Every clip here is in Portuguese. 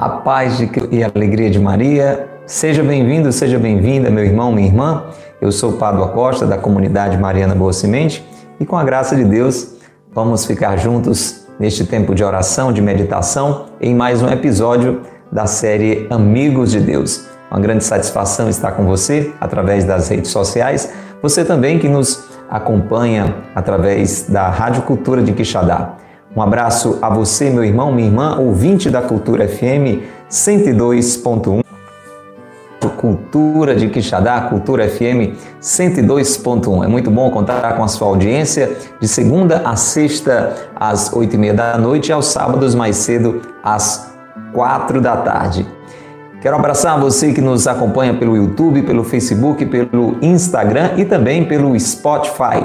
A paz e a alegria de Maria. Seja bem-vindo, seja bem-vinda, meu irmão, minha irmã. Eu sou o Padre Costa, da comunidade Mariana Boa Semente, e com a graça de Deus, vamos ficar juntos neste tempo de oração, de meditação, em mais um episódio da série Amigos de Deus. Uma grande satisfação estar com você através das redes sociais. Você também que nos acompanha através da Rádio Cultura de Quixadá. Um abraço a você, meu irmão, minha irmã, ouvinte da Cultura FM 102.1. Cultura de Quixadá, Cultura FM 102.1. É muito bom contar com a sua audiência de segunda a sexta às oito e meia da noite e aos sábados mais cedo às quatro da tarde. Quero abraçar você que nos acompanha pelo YouTube, pelo Facebook, pelo Instagram e também pelo Spotify.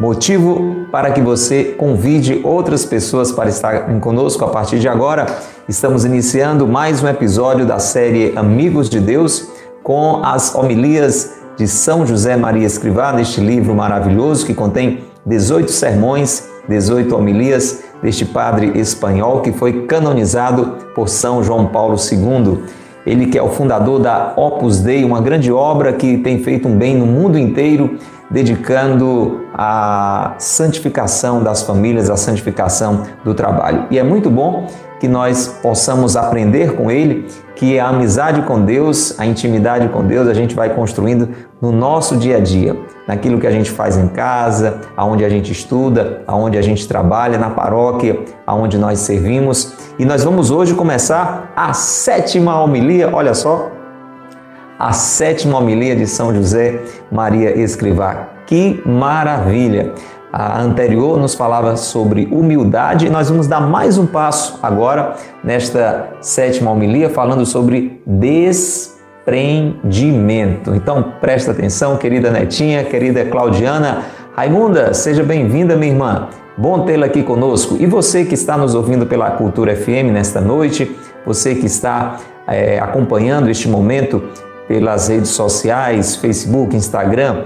Motivo para que você convide outras pessoas para estarem conosco a partir de agora. Estamos iniciando mais um episódio da série Amigos de Deus com as homilias de São José Maria Escrivá, neste livro maravilhoso que contém 18 sermões, 18 homilias deste padre espanhol que foi canonizado por São João Paulo II. Ele que é o fundador da Opus Dei, uma grande obra que tem feito um bem no mundo inteiro dedicando a santificação das famílias, a santificação do trabalho. E é muito bom que nós possamos aprender com ele que a amizade com Deus, a intimidade com Deus, a gente vai construindo no nosso dia a dia, naquilo que a gente faz em casa, aonde a gente estuda, aonde a gente trabalha, na paróquia, aonde nós servimos. E nós vamos hoje começar a sétima homilia, olha só, a sétima homilia de São José Maria Escrivá. Que maravilha! A anterior nos falava sobre humildade e nós vamos dar mais um passo agora nesta sétima homilia falando sobre desprendimento. Então presta atenção, querida Netinha, querida Claudiana. Raimunda, seja bem-vinda, minha irmã. Bom tê-la aqui conosco. E você que está nos ouvindo pela Cultura FM nesta noite, você que está é, acompanhando este momento pelas redes sociais, Facebook, Instagram,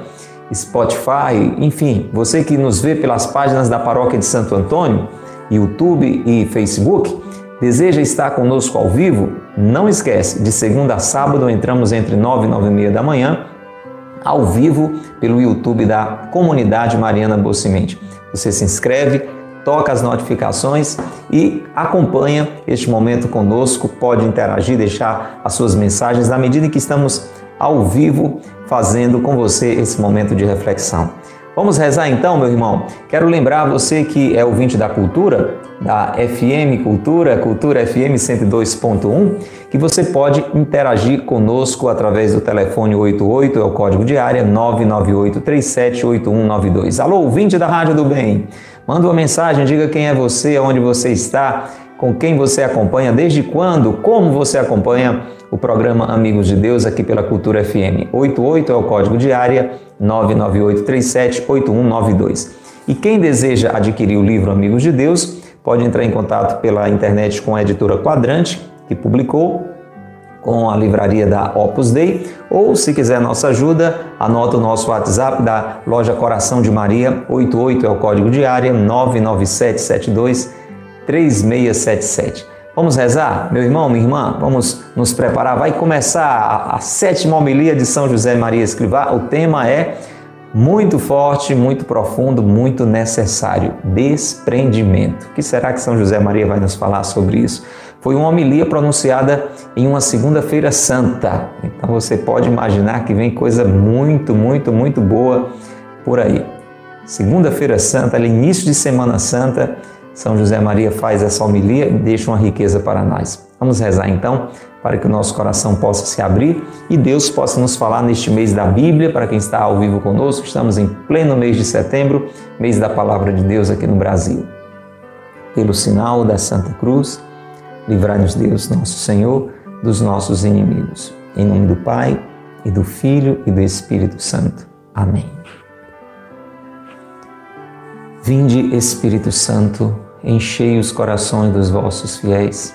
Spotify, enfim, você que nos vê pelas páginas da Paróquia de Santo Antônio, YouTube e Facebook, deseja estar conosco ao vivo? Não esquece, de segunda a sábado entramos entre 9 e 9 e meia da manhã, ao vivo pelo YouTube da Comunidade Mariana Bocimente. Você se inscreve, toca as notificações e acompanha este momento conosco, pode interagir, deixar as suas mensagens na medida em que estamos ao vivo fazendo com você esse momento de reflexão. Vamos rezar então, meu irmão? Quero lembrar você que é ouvinte da Cultura, da FM Cultura, Cultura FM 102.1, que você pode interagir conosco através do telefone 88, é o código de área 998 378192. Alô, ouvinte da Rádio do Bem. Manda uma mensagem, diga quem é você, onde você está, com quem você acompanha, desde quando, como você acompanha o programa Amigos de Deus aqui pela Cultura FM. 88 é o código de área 998378192. E quem deseja adquirir o livro Amigos de Deus, pode entrar em contato pela internet com a editora Quadrante, que publicou com a livraria da Opus Dei, ou se quiser nossa ajuda, anota o nosso WhatsApp da loja Coração de Maria, 88 é o código de área 99772 3677. Vamos rezar? Meu irmão, minha irmã, vamos nos preparar. Vai começar a, a sétima homilia de São José Maria Escrivá. O tema é muito forte, muito profundo, muito necessário: desprendimento. O que será que São José Maria vai nos falar sobre isso? Foi uma homilia pronunciada em uma segunda-feira santa. Então você pode imaginar que vem coisa muito, muito, muito boa por aí. Segunda-feira santa, início de Semana Santa, São José Maria faz essa homilia e deixa uma riqueza para nós. Vamos rezar então para que o nosso coração possa se abrir e Deus possa nos falar neste mês da Bíblia, para quem está ao vivo conosco, estamos em pleno mês de setembro, mês da palavra de Deus aqui no Brasil. Pelo sinal da Santa Cruz, Livrai-nos, Deus, nosso Senhor, dos nossos inimigos. Em nome do Pai, e do Filho e do Espírito Santo. Amém. Vinde, Espírito Santo, enchei os corações dos vossos fiéis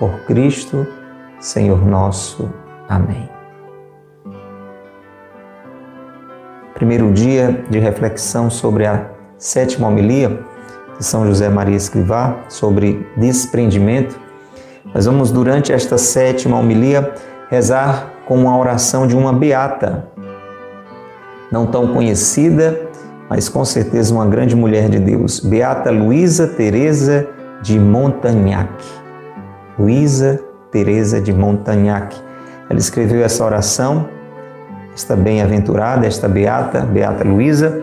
Por Cristo, Senhor nosso. Amém. primeiro dia de reflexão sobre a sétima homilia de São José Maria Escrivá, sobre desprendimento. Nós vamos, durante esta sétima homilia, rezar com uma oração de uma beata, não tão conhecida, mas com certeza uma grande mulher de Deus, Beata Luísa Teresa de Montagnac. Luísa Teresa de Montagnac. Ela escreveu essa oração esta bem-aventurada, esta beata, Beata Luísa.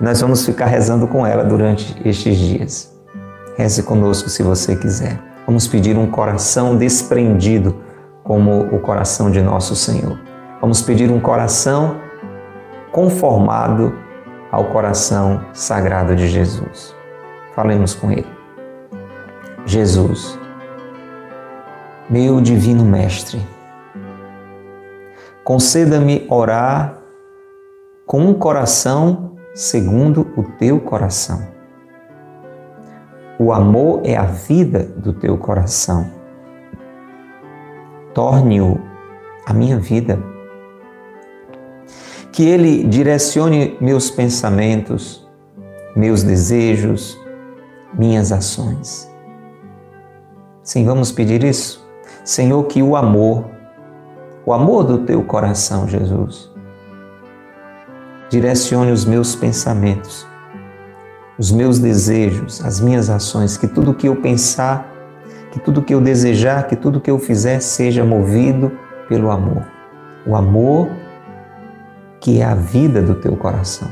Nós vamos ficar rezando com ela durante estes dias. Reze conosco se você quiser. Vamos pedir um coração desprendido como o coração de nosso Senhor. Vamos pedir um coração conformado ao coração sagrado de Jesus. Falemos com Ele. Jesus, meu divino Mestre, Conceda-me orar com um coração segundo o teu coração. O amor é a vida do teu coração. Torne-o a minha vida. Que ele direcione meus pensamentos, meus desejos, minhas ações. Sim, vamos pedir isso? Senhor, que o amor o amor do teu coração, Jesus. Direcione os meus pensamentos, os meus desejos, as minhas ações, que tudo que eu pensar, que tudo que eu desejar, que tudo que eu fizer seja movido pelo amor. O amor que é a vida do teu coração.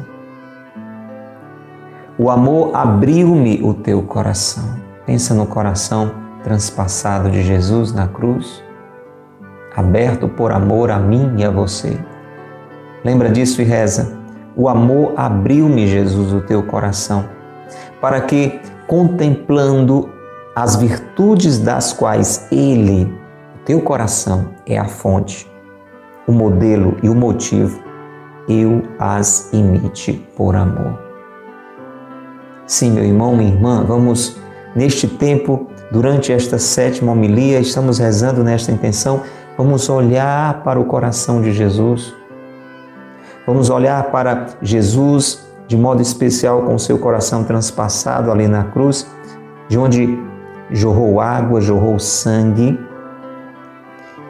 O amor abriu-me o teu coração. Pensa no coração transpassado de Jesus na cruz aberto por amor a mim e a você. Lembra disso e reza. O amor abriu-me, Jesus, o teu coração, para que, contemplando as virtudes das quais Ele, o teu coração, é a fonte, o modelo e o motivo, eu as imite por amor. Sim, meu irmão, minha irmã, vamos neste tempo, durante esta sétima homilia, estamos rezando nesta intenção Vamos olhar para o coração de Jesus. Vamos olhar para Jesus de modo especial com seu coração transpassado ali na cruz, de onde jorrou água, jorrou sangue.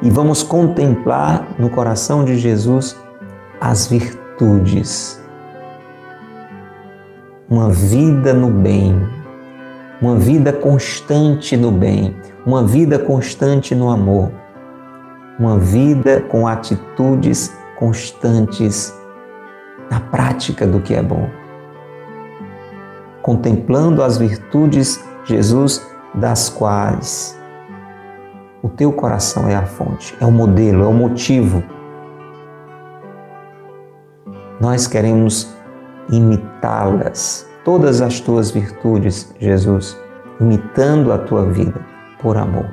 E vamos contemplar no coração de Jesus as virtudes. Uma vida no bem, uma vida constante no bem, uma vida constante no amor uma vida com atitudes constantes na prática do que é bom. Contemplando as virtudes, Jesus, das quais o teu coração é a fonte, é o modelo, é o motivo. Nós queremos imitá-las, todas as tuas virtudes, Jesus, imitando a tua vida por amor.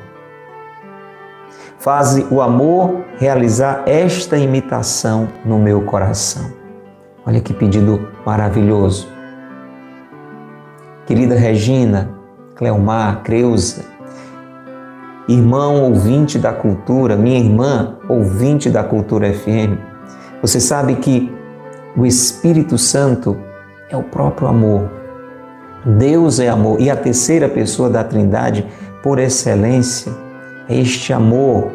Faze o amor realizar esta imitação no meu coração. Olha que pedido maravilhoso. Querida Regina, Cleomar, Creuza, irmão ouvinte da cultura, minha irmã ouvinte da cultura FM, você sabe que o Espírito Santo é o próprio amor. Deus é amor e a terceira pessoa da Trindade, por excelência, este amor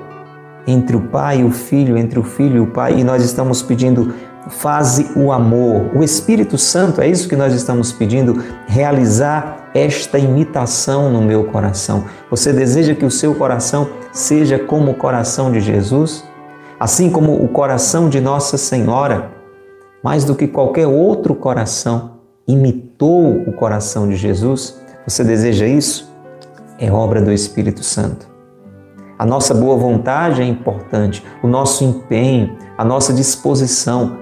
entre o Pai e o Filho, entre o Filho e o Pai, e nós estamos pedindo, faze o amor. O Espírito Santo, é isso que nós estamos pedindo, realizar esta imitação no meu coração. Você deseja que o seu coração seja como o coração de Jesus? Assim como o coração de Nossa Senhora, mais do que qualquer outro coração, imitou o coração de Jesus? Você deseja isso? É obra do Espírito Santo. A nossa boa vontade é importante, o nosso empenho, a nossa disposição,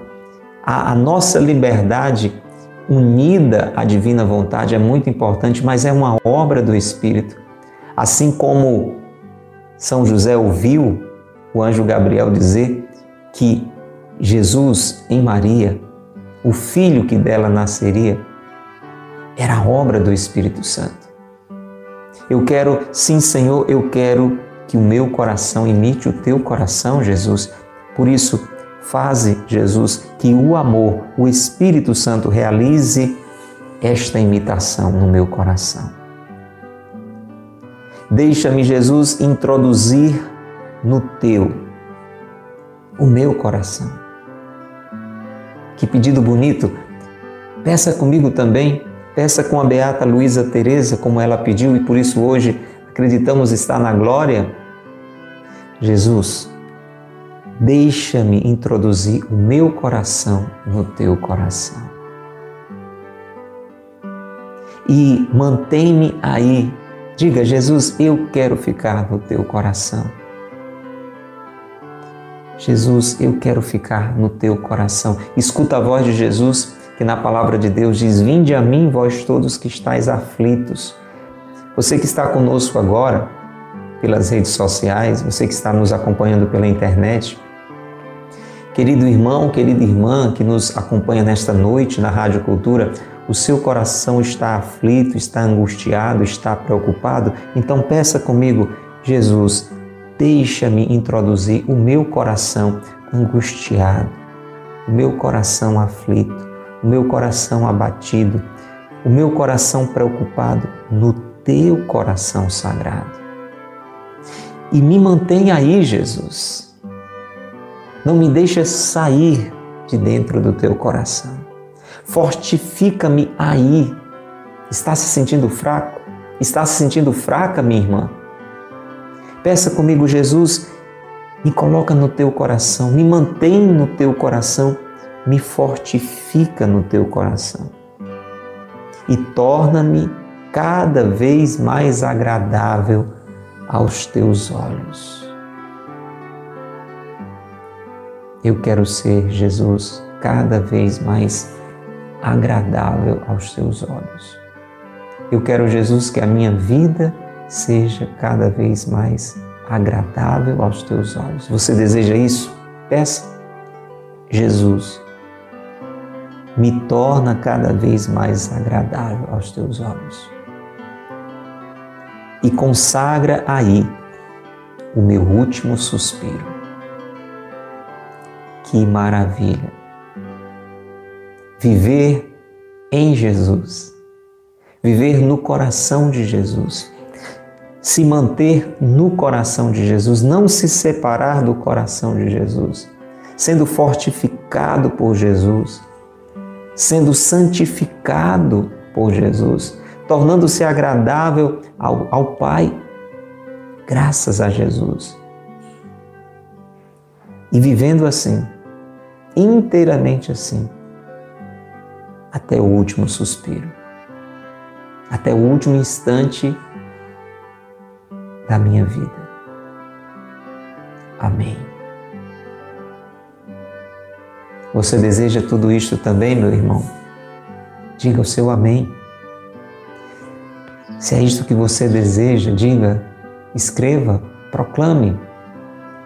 a, a nossa liberdade unida à divina vontade é muito importante, mas é uma obra do Espírito. Assim como São José ouviu o anjo Gabriel dizer que Jesus em Maria, o filho que dela nasceria, era obra do Espírito Santo. Eu quero, sim, Senhor, eu quero que o meu coração imite o teu coração, Jesus. Por isso, faze, Jesus, que o amor, o Espírito Santo realize esta imitação no meu coração. Deixa-me, Jesus, introduzir no teu o meu coração. Que pedido bonito! Peça comigo também, peça com a beata Luísa Teresa, como ela pediu, e por isso hoje acreditamos estar na glória Jesus, deixa-me introduzir o meu coração no teu coração. E mantém-me aí. Diga, Jesus, eu quero ficar no teu coração. Jesus, eu quero ficar no teu coração. Escuta a voz de Jesus, que na palavra de Deus diz: Vinde a mim, vós todos que estáis aflitos. Você que está conosco agora, pelas redes sociais, você que está nos acompanhando pela internet. Querido irmão, querida irmã que nos acompanha nesta noite na Rádio Cultura, o seu coração está aflito, está angustiado, está preocupado? Então peça comigo, Jesus, deixa-me introduzir o meu coração angustiado, o meu coração aflito, o meu coração abatido, o meu coração preocupado no teu coração sagrado e me mantém aí, Jesus. Não me deixa sair de dentro do teu coração. Fortifica-me aí. Está se sentindo fraco? Está se sentindo fraca, minha irmã? Peça comigo, Jesus, me coloca no teu coração, me mantém no teu coração, me fortifica no teu coração e torna-me cada vez mais agradável aos teus olhos. Eu quero ser, Jesus, cada vez mais agradável aos teus olhos. Eu quero, Jesus, que a minha vida seja cada vez mais agradável aos teus olhos. Você deseja isso? Peça. Jesus, me torna cada vez mais agradável aos teus olhos e consagra aí o meu último suspiro. Que maravilha! Viver em Jesus, viver no coração de Jesus, se manter no coração de Jesus, não se separar do coração de Jesus, sendo fortificado por Jesus, sendo santificado por Jesus tornando-se agradável ao, ao Pai, graças a Jesus. E vivendo assim, inteiramente assim, até o último suspiro, até o último instante da minha vida. Amém. Você deseja tudo isto também, meu irmão? Diga o seu amém. Se é isto que você deseja, diga, escreva, proclame.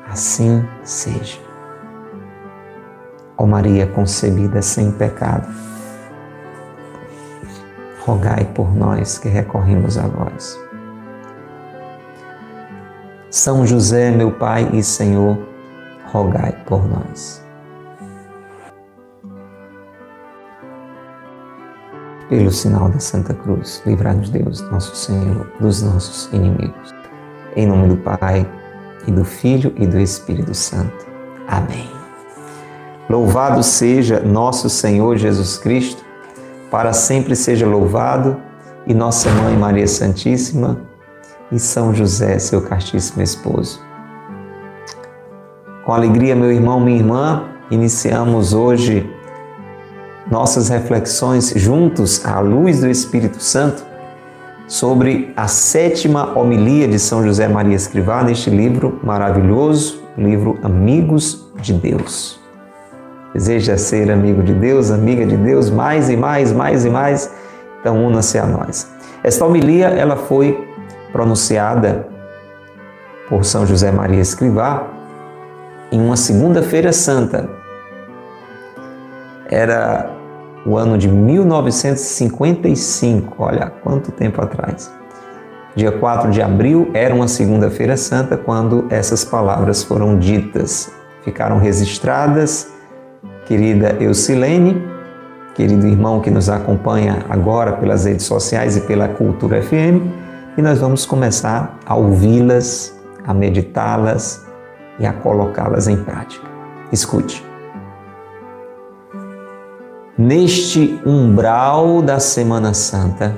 Assim seja. Ó Maria concebida sem pecado, rogai por nós que recorremos a vós. São José, meu Pai e Senhor, rogai por nós. pelo sinal da Santa Cruz, livrai-nos Deus, nosso Senhor, dos nossos inimigos. Em nome do Pai, e do Filho e do Espírito Santo. Amém. Louvado seja nosso Senhor Jesus Cristo, para sempre seja louvado, e nossa Mãe Maria Santíssima, e São José, seu castíssimo esposo. Com alegria, meu irmão, minha irmã, iniciamos hoje nossas reflexões juntos à luz do Espírito Santo, sobre a sétima homilia de São José Maria Escrivá neste livro maravilhoso, livro Amigos de Deus. Deseja ser amigo de Deus, amiga de Deus, mais e mais, mais e mais, então una-se a nós. Esta homilia ela foi pronunciada por São José Maria Escrivá em uma segunda-feira santa. Era o ano de 1955, olha quanto tempo atrás. Dia 4 de abril era uma segunda-feira santa quando essas palavras foram ditas, ficaram registradas. Querida Eucilene, querido irmão que nos acompanha agora pelas redes sociais e pela Cultura FM, e nós vamos começar a ouvi-las, a meditá-las e a colocá-las em prática. Escute neste umbral da Semana Santa,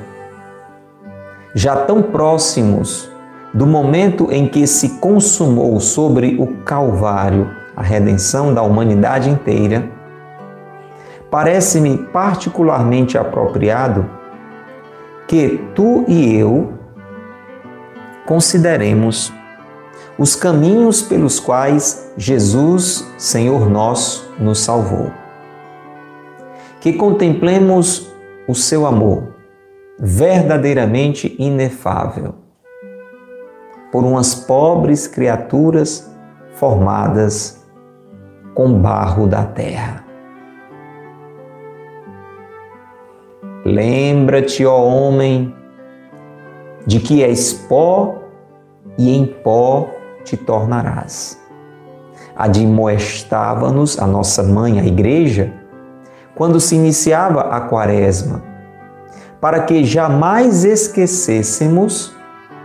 já tão próximos do momento em que se consumou sobre o Calvário a redenção da humanidade inteira, parece-me particularmente apropriado que tu e eu consideremos os caminhos pelos quais Jesus, Senhor nosso, nos salvou que contemplemos o seu amor verdadeiramente inefável por umas pobres criaturas formadas com barro da terra. Lembra-te, ó homem, de que és pó e em pó te tornarás. Admoestava-nos a nossa mãe, a igreja, quando se iniciava a Quaresma, para que jamais esquecêssemos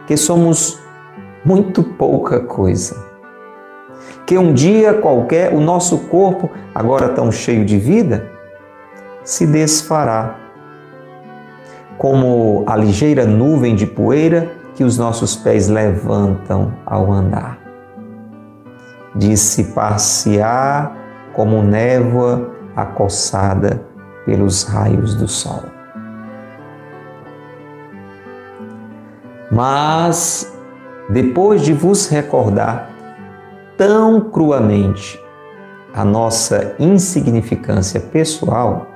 que somos muito pouca coisa. Que um dia qualquer o nosso corpo, agora tão cheio de vida, se desfará, como a ligeira nuvem de poeira que os nossos pés levantam ao andar. Dissipar-se-á como névoa acossada pelos raios do sol. Mas, depois de vos recordar tão cruamente a nossa insignificância pessoal,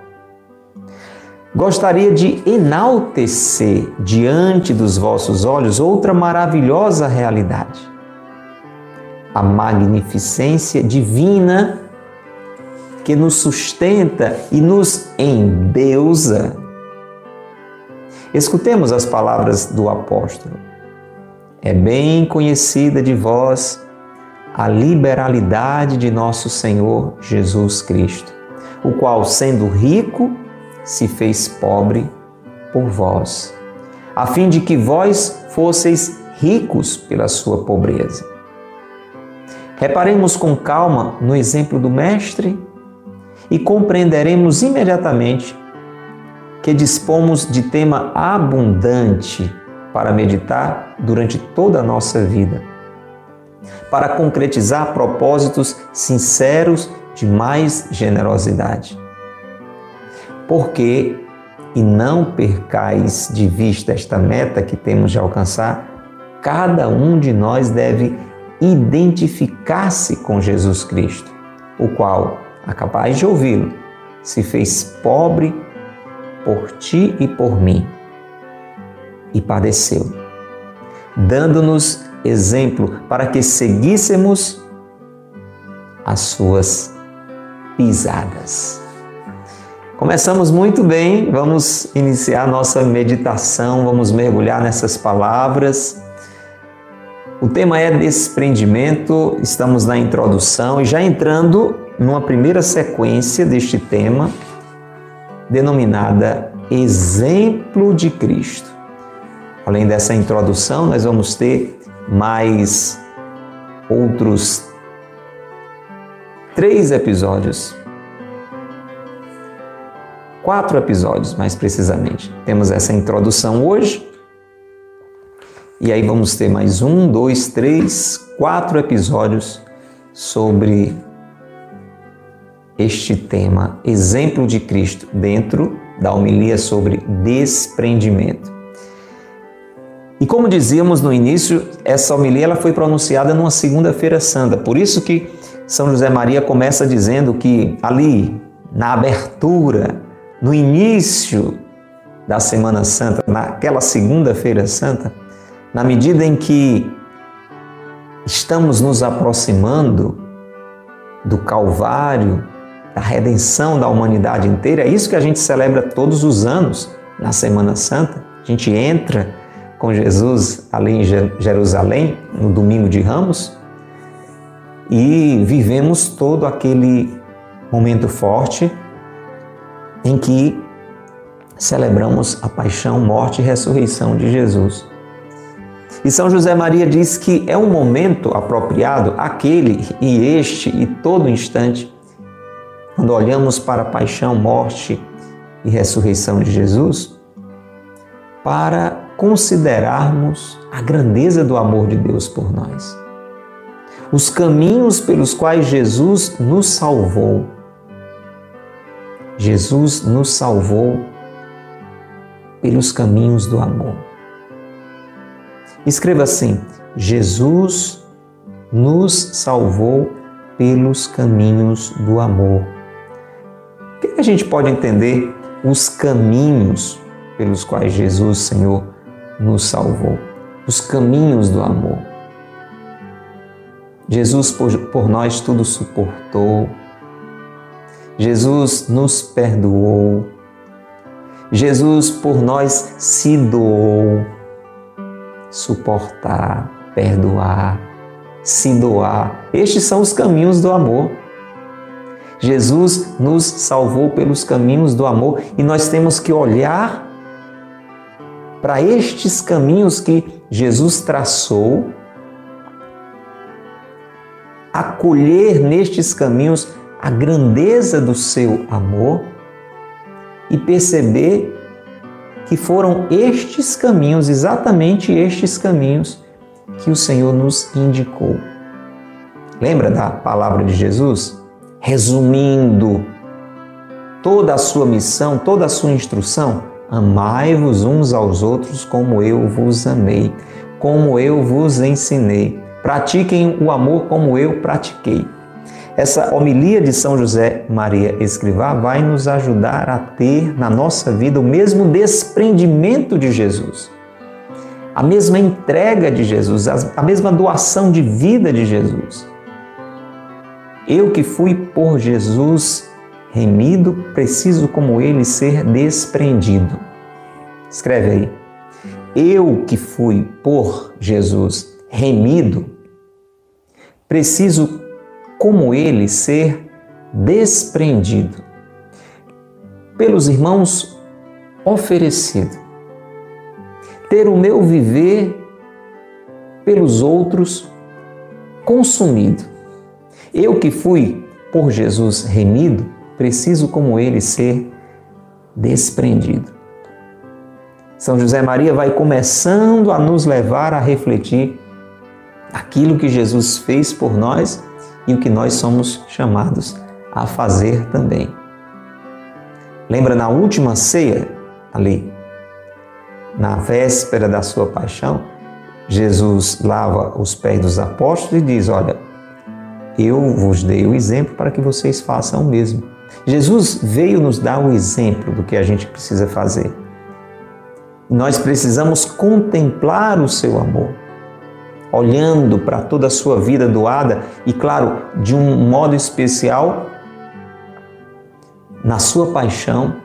gostaria de enaltecer diante dos vossos olhos outra maravilhosa realidade: a magnificência divina que nos sustenta e nos endeusa. Escutemos as palavras do apóstolo. É bem conhecida de vós a liberalidade de nosso Senhor Jesus Cristo, o qual, sendo rico, se fez pobre por vós, a fim de que vós fosseis ricos pela sua pobreza. Reparemos com calma no exemplo do Mestre e compreenderemos imediatamente que dispomos de tema abundante para meditar durante toda a nossa vida, para concretizar propósitos sinceros de mais generosidade. Porque, e não percais de vista esta meta que temos de alcançar, cada um de nós deve identificar-se com Jesus Cristo, o qual capaz de ouvi-lo, se fez pobre por ti e por mim e padeceu, dando-nos exemplo para que seguíssemos as suas pisadas. Começamos muito bem, vamos iniciar nossa meditação, vamos mergulhar nessas palavras. O tema é desprendimento, estamos na introdução e já entrando numa primeira sequência deste tema, denominada Exemplo de Cristo. Além dessa introdução, nós vamos ter mais outros três episódios. Quatro episódios, mais precisamente. Temos essa introdução hoje. E aí vamos ter mais um, dois, três, quatro episódios sobre este tema, exemplo de Cristo, dentro da homilia sobre desprendimento. E como dizíamos no início, essa homilia ela foi pronunciada numa segunda-feira santa. Por isso que São José Maria começa dizendo que ali, na abertura, no início da Semana Santa, naquela segunda-feira santa, na medida em que estamos nos aproximando do Calvário, da redenção da humanidade inteira, é isso que a gente celebra todos os anos na Semana Santa. A gente entra com Jesus ali em Jerusalém, no domingo de Ramos, e vivemos todo aquele momento forte em que celebramos a paixão, morte e ressurreição de Jesus. E São José Maria diz que é um momento apropriado, aquele e este e todo instante, quando olhamos para a paixão, morte e ressurreição de Jesus, para considerarmos a grandeza do amor de Deus por nós. Os caminhos pelos quais Jesus nos salvou. Jesus nos salvou pelos caminhos do amor. Escreva assim: Jesus nos salvou pelos caminhos do amor. O que a gente pode entender os caminhos pelos quais Jesus, Senhor, nos salvou? Os caminhos do amor. Jesus por, por nós tudo suportou. Jesus nos perdoou. Jesus por nós se doou. Suportar, perdoar, se doar. Estes são os caminhos do amor. Jesus nos salvou pelos caminhos do amor e nós temos que olhar para estes caminhos que Jesus traçou, acolher nestes caminhos a grandeza do seu amor e perceber que foram estes caminhos, exatamente estes caminhos, que o Senhor nos indicou. Lembra da palavra de Jesus? Resumindo toda a sua missão, toda a sua instrução, amai-vos uns aos outros como eu vos amei, como eu vos ensinei. Pratiquem o amor como eu pratiquei. Essa homilia de São José Maria Escrivá vai nos ajudar a ter na nossa vida o mesmo desprendimento de Jesus, a mesma entrega de Jesus, a mesma doação de vida de Jesus. Eu que fui por Jesus remido, preciso como ele ser desprendido. Escreve aí. Eu que fui por Jesus remido, preciso como ele ser desprendido, pelos irmãos oferecido, ter o meu viver pelos outros consumido. Eu que fui por Jesus remido, preciso como ele ser desprendido. São José Maria vai começando a nos levar a refletir aquilo que Jesus fez por nós e o que nós somos chamados a fazer também. Lembra na última ceia, ali, na véspera da sua paixão, Jesus lava os pés dos apóstolos e diz: Olha, eu vos dei o exemplo para que vocês façam o mesmo. Jesus veio nos dar o exemplo do que a gente precisa fazer. Nós precisamos contemplar o seu amor olhando para toda a sua vida doada e, claro, de um modo especial, na sua paixão,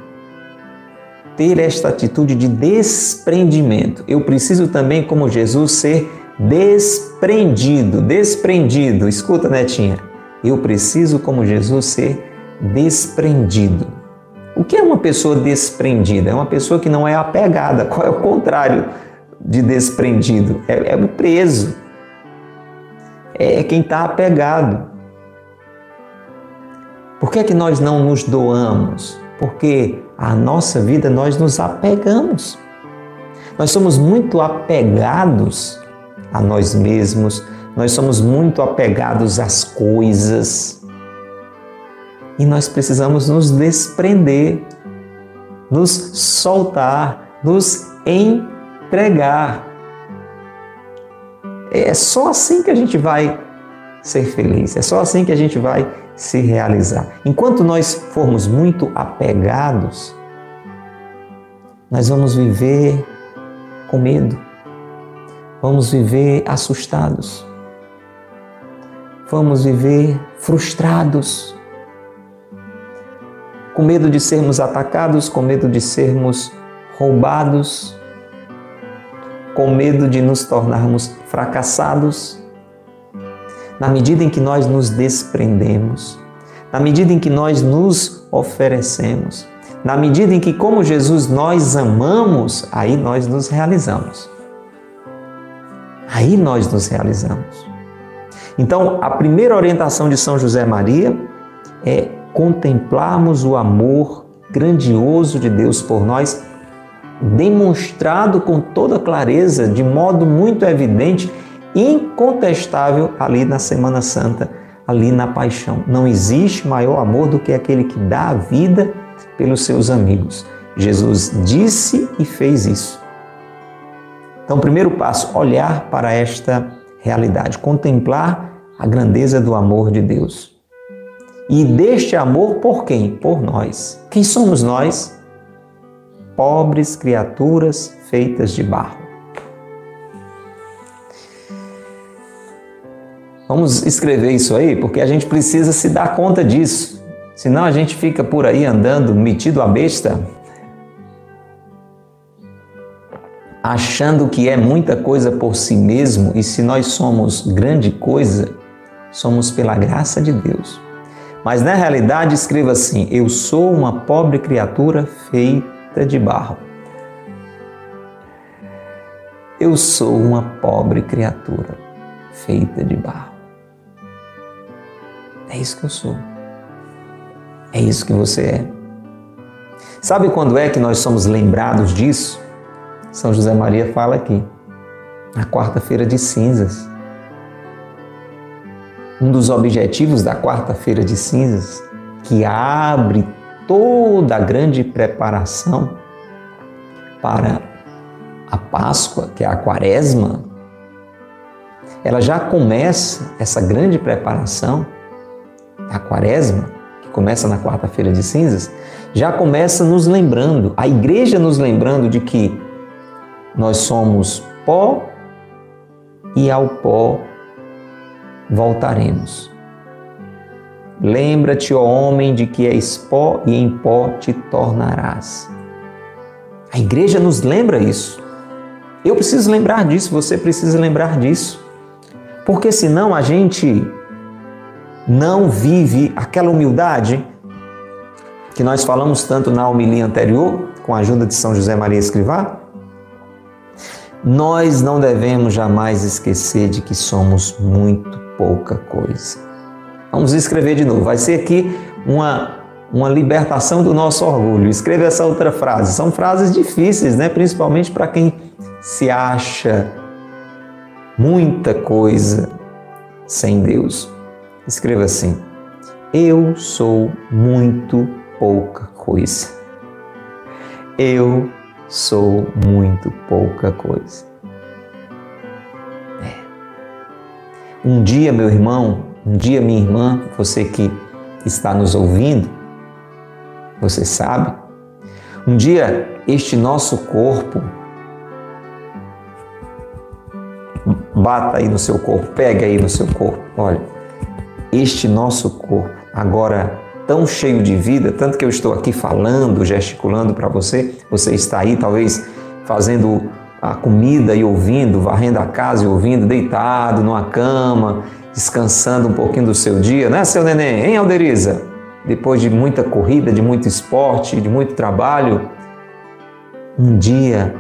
ter esta atitude de desprendimento. Eu preciso também, como Jesus, ser desprendido, desprendido. Escuta, netinha. Eu preciso, como Jesus, ser desprendido. O que é uma pessoa desprendida? É uma pessoa que não é apegada. Qual é o contrário de desprendido? É, é preso é quem está apegado. Por que é que nós não nos doamos? Porque a nossa vida nós nos apegamos. Nós somos muito apegados a nós mesmos, nós somos muito apegados às coisas. E nós precisamos nos desprender, nos soltar, nos entregar É só assim que a gente vai ser feliz, é só assim que a gente vai se realizar. Enquanto nós formos muito apegados, nós vamos viver com medo, vamos viver assustados, vamos viver frustrados, com medo de sermos atacados, com medo de sermos roubados, com medo de nos tornarmos fracassados. Na medida em que nós nos desprendemos, na medida em que nós nos oferecemos, na medida em que, como Jesus, nós amamos, aí nós nos realizamos. Aí nós nos realizamos. Então, a primeira orientação de São José Maria é contemplarmos o amor grandioso de Deus por nós, demonstrado com toda clareza, de modo muito evidente, incontestável ali na Semana Santa, ali na paixão. Não existe maior amor do que aquele que dá a vida pelos seus amigos. Jesus disse e fez isso. Então, primeiro passo, olhar para esta realidade, contemplar a grandeza do amor de Deus. E deste amor por quem? Por nós. Quem somos nós? Pobres criaturas feitas de barro. Vamos escrever isso aí, porque a gente precisa se dar conta disso. Senão a gente fica por aí andando metido a besta, achando que é muita coisa por si mesmo, e se nós somos grande coisa, somos pela graça de Deus. Mas na realidade, escreva assim: Eu sou uma pobre criatura feita de barro. Eu sou uma pobre criatura feita de barro. É isso que eu sou. É isso que você é. Sabe quando é que nós somos lembrados disso? São José Maria fala aqui, na quarta-feira de cinzas. Um dos objetivos da quarta-feira de cinzas, que abre toda a grande preparação para a Páscoa, que é a Quaresma, ela já começa essa grande preparação, a Quaresma, que começa na quarta-feira de cinzas, já começa nos lembrando, a igreja nos lembrando de que nós somos pó e ao pó voltaremos. Lembra-te, ó homem, de que és pó e em pó te tornarás. A igreja nos lembra isso. Eu preciso lembrar disso, você precisa lembrar disso. Porque senão a gente não vive aquela humildade que nós falamos tanto na homilia anterior, com a ajuda de São José Maria Escrivá. Nós não devemos jamais esquecer de que somos muito pouca coisa. Vamos escrever de novo. Vai ser aqui uma, uma libertação do nosso orgulho. Escreva essa outra frase. São frases difíceis, né? principalmente para quem se acha muita coisa sem Deus. Escreva assim: Eu sou muito pouca coisa. Eu sou muito pouca coisa. Um dia, meu irmão, um dia, minha irmã, você que está nos ouvindo, você sabe, um dia este nosso corpo, bata aí no seu corpo, pega aí no seu corpo, olha, este nosso corpo, agora tão cheio de vida, tanto que eu estou aqui falando, gesticulando para você, você está aí talvez fazendo a comida e ouvindo, varrendo a casa e ouvindo, deitado numa cama, descansando um pouquinho do seu dia, né, seu neném? Hein, Alderiza? Depois de muita corrida, de muito esporte, de muito trabalho, um dia,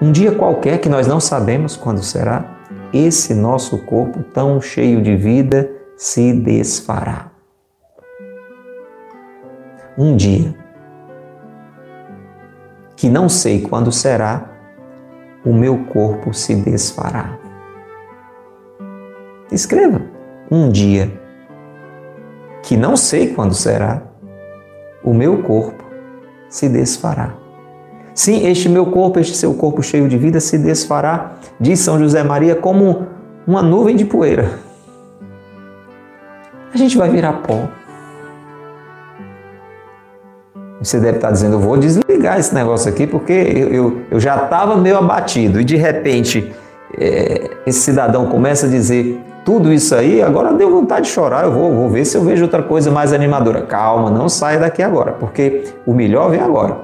um dia qualquer que nós não sabemos quando será, esse nosso corpo tão cheio de vida se desfará. Um dia que não sei quando será, o meu corpo se desfará. Escreva um dia que não sei quando será, o meu corpo se desfará. Sim, este meu corpo, este seu corpo cheio de vida se desfará, diz São José Maria, como uma nuvem de poeira. A gente vai virar pó. Você deve estar dizendo, eu vou desligar esse negócio aqui porque eu, eu, eu já estava meio abatido e de repente é, esse cidadão começa a dizer tudo isso aí, agora deu vontade de chorar, eu vou, vou ver se eu vejo outra coisa mais animadora. Calma, não saia daqui agora, porque o melhor vem agora.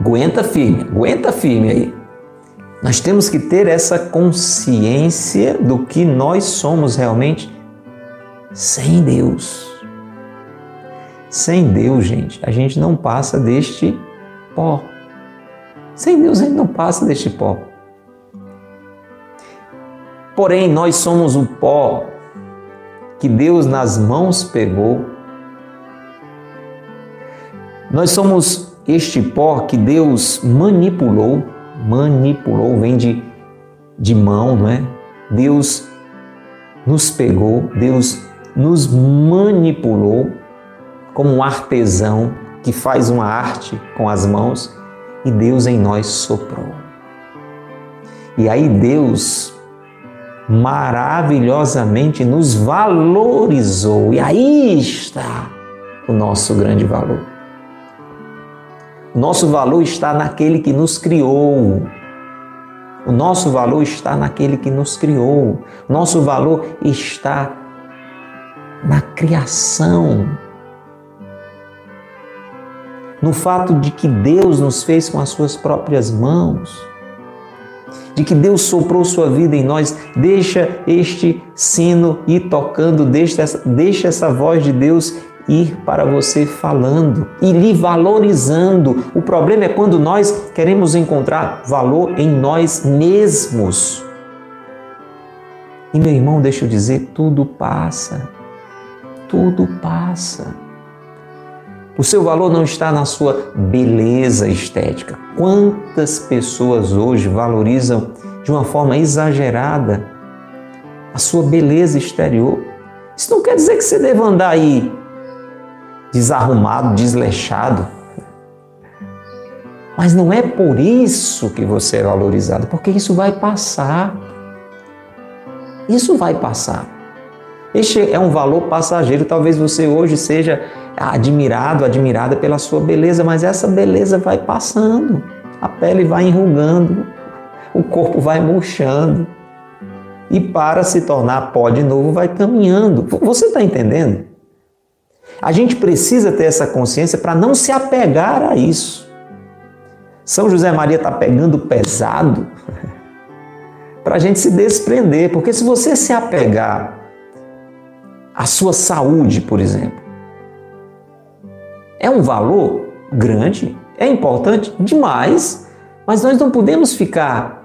Aguenta firme, aguenta firme aí. Nós temos que ter essa consciência do que nós somos realmente sem Deus. Sem Deus, gente, a gente não passa deste pó. Sem Deus a gente não passa deste pó. Porém, nós somos o pó que Deus nas mãos pegou. Nós somos este pó que Deus manipulou. Manipulou vem de, de mão, não é? Deus nos pegou, Deus nos manipulou como um artesão que faz uma arte com as mãos e Deus em nós soprou. E aí Deus maravilhosamente nos valorizou. E aí está o nosso grande valor. O nosso valor está naquele que nos criou. O nosso valor está naquele que nos criou. O nosso valor está na criação no fato de que Deus nos fez com as suas próprias mãos, de que Deus soprou sua vida em nós. Deixa este sino ir tocando, deixa essa, deixa essa voz de Deus ir para você falando e lhe valorizando. O problema é quando nós queremos encontrar valor em nós mesmos. E meu irmão, deixa eu dizer, tudo passa. Tudo passa. O seu valor não está na sua beleza estética. Quantas pessoas hoje valorizam de uma forma exagerada a sua beleza exterior? Isso não quer dizer que você deva andar aí desarrumado, desleixado. Mas não é por isso que você é valorizado, porque isso vai passar. Isso vai passar. Este é um valor passageiro. Talvez você hoje seja admirado, admirada pela sua beleza, mas essa beleza vai passando, a pele vai enrugando, o corpo vai murchando e para se tornar pó de novo vai caminhando. Você está entendendo? A gente precisa ter essa consciência para não se apegar a isso. São José Maria está pegando pesado para a gente se desprender, porque se você se apegar à sua saúde, por exemplo, é um valor grande, é importante demais, mas nós não podemos ficar